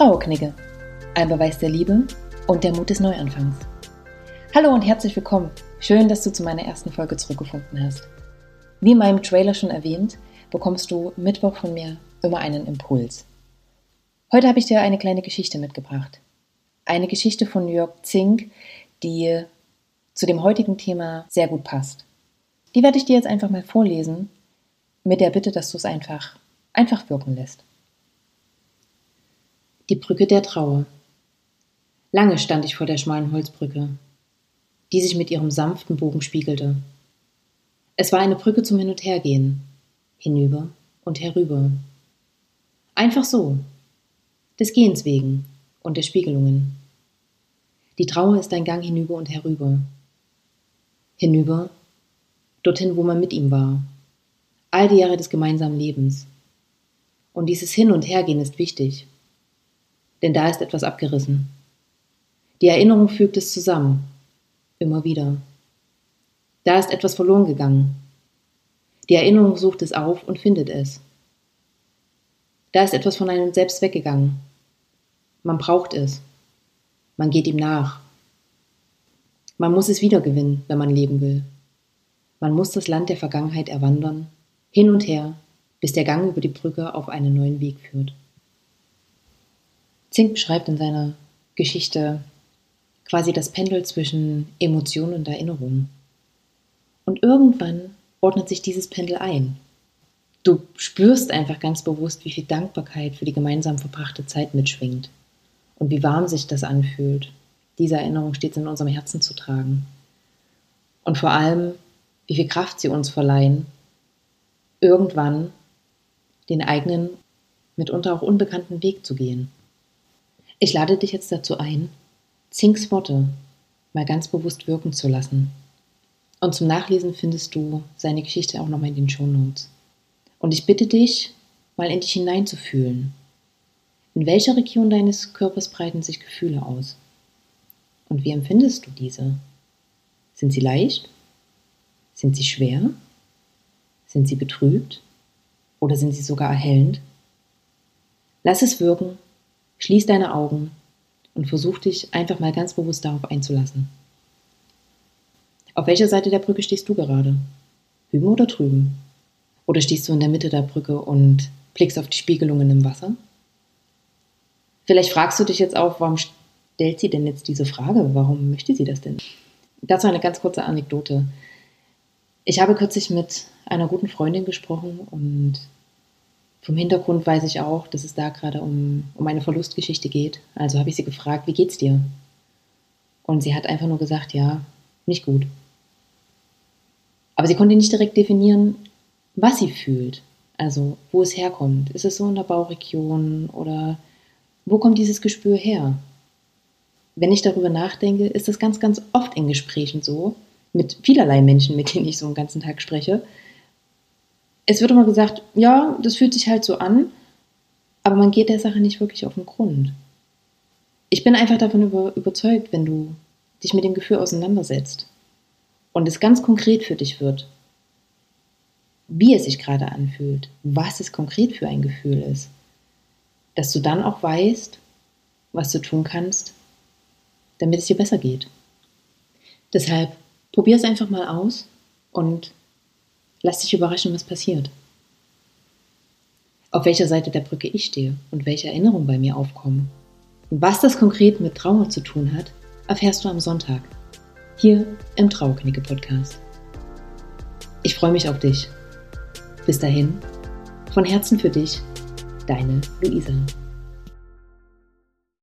Trauerknigge. Ein Beweis der Liebe und der Mut des Neuanfangs. Hallo und herzlich willkommen. Schön, dass du zu meiner ersten Folge zurückgefunden hast. Wie in meinem Trailer schon erwähnt, bekommst du Mittwoch von mir immer einen Impuls. Heute habe ich dir eine kleine Geschichte mitgebracht. Eine Geschichte von Jörg Zink, die zu dem heutigen Thema sehr gut passt. Die werde ich dir jetzt einfach mal vorlesen, mit der Bitte, dass du es einfach, einfach wirken lässt. Die Brücke der Trauer. Lange stand ich vor der schmalen Holzbrücke, die sich mit ihrem sanften Bogen spiegelte. Es war eine Brücke zum Hin- und Hergehen, hinüber und herüber. Einfach so, des Gehens wegen und der Spiegelungen. Die Trauer ist ein Gang hinüber und herüber. Hinüber, dorthin, wo man mit ihm war. All die Jahre des gemeinsamen Lebens. Und dieses Hin- und Hergehen ist wichtig denn da ist etwas abgerissen. Die Erinnerung fügt es zusammen, immer wieder. Da ist etwas verloren gegangen. Die Erinnerung sucht es auf und findet es. Da ist etwas von einem selbst weggegangen. Man braucht es. Man geht ihm nach. Man muss es wiedergewinnen, wenn man leben will. Man muss das Land der Vergangenheit erwandern, hin und her, bis der Gang über die Brücke auf einen neuen Weg führt. Zink beschreibt in seiner Geschichte quasi das Pendel zwischen Emotion und Erinnerung. Und irgendwann ordnet sich dieses Pendel ein. Du spürst einfach ganz bewusst, wie viel Dankbarkeit für die gemeinsam verbrachte Zeit mitschwingt und wie warm sich das anfühlt, diese Erinnerung stets in unserem Herzen zu tragen. Und vor allem, wie viel Kraft sie uns verleihen, irgendwann den eigenen, mitunter auch unbekannten Weg zu gehen. Ich lade dich jetzt dazu ein, Zinks Worte mal ganz bewusst wirken zu lassen. Und zum Nachlesen findest du seine Geschichte auch nochmal in den Shownotes. Und ich bitte dich, mal in dich hineinzufühlen. In welcher Region deines Körpers breiten sich Gefühle aus? Und wie empfindest du diese? Sind sie leicht? Sind sie schwer? Sind sie betrübt? Oder sind sie sogar erhellend? Lass es wirken Schließ deine Augen und versuch dich einfach mal ganz bewusst darauf einzulassen. Auf welcher Seite der Brücke stehst du gerade? Hüben oder drüben? Oder stehst du in der Mitte der Brücke und blickst auf die Spiegelungen im Wasser? Vielleicht fragst du dich jetzt auch, warum stellt sie denn jetzt diese Frage? Warum möchte sie das denn? Dazu eine ganz kurze Anekdote. Ich habe kürzlich mit einer guten Freundin gesprochen und vom Hintergrund weiß ich auch, dass es da gerade um, um eine Verlustgeschichte geht. Also habe ich sie gefragt, wie geht's dir? Und sie hat einfach nur gesagt, ja, nicht gut. Aber sie konnte nicht direkt definieren, was sie fühlt. Also, wo es herkommt. Ist es so in der Bauchregion oder wo kommt dieses Gespür her? Wenn ich darüber nachdenke, ist das ganz, ganz oft in Gesprächen so, mit vielerlei Menschen, mit denen ich so einen ganzen Tag spreche, es wird immer gesagt, ja, das fühlt sich halt so an, aber man geht der Sache nicht wirklich auf den Grund. Ich bin einfach davon über, überzeugt, wenn du dich mit dem Gefühl auseinandersetzt und es ganz konkret für dich wird, wie es sich gerade anfühlt, was es konkret für ein Gefühl ist, dass du dann auch weißt, was du tun kannst, damit es dir besser geht. Deshalb probier es einfach mal aus und Lass dich überraschen, was passiert. Auf welcher Seite der Brücke ich stehe und welche Erinnerungen bei mir aufkommen. Und was das konkret mit Trauma zu tun hat, erfährst du am Sonntag. Hier im Trauerknicke Podcast. Ich freue mich auf dich. Bis dahin, von Herzen für dich, deine Luisa.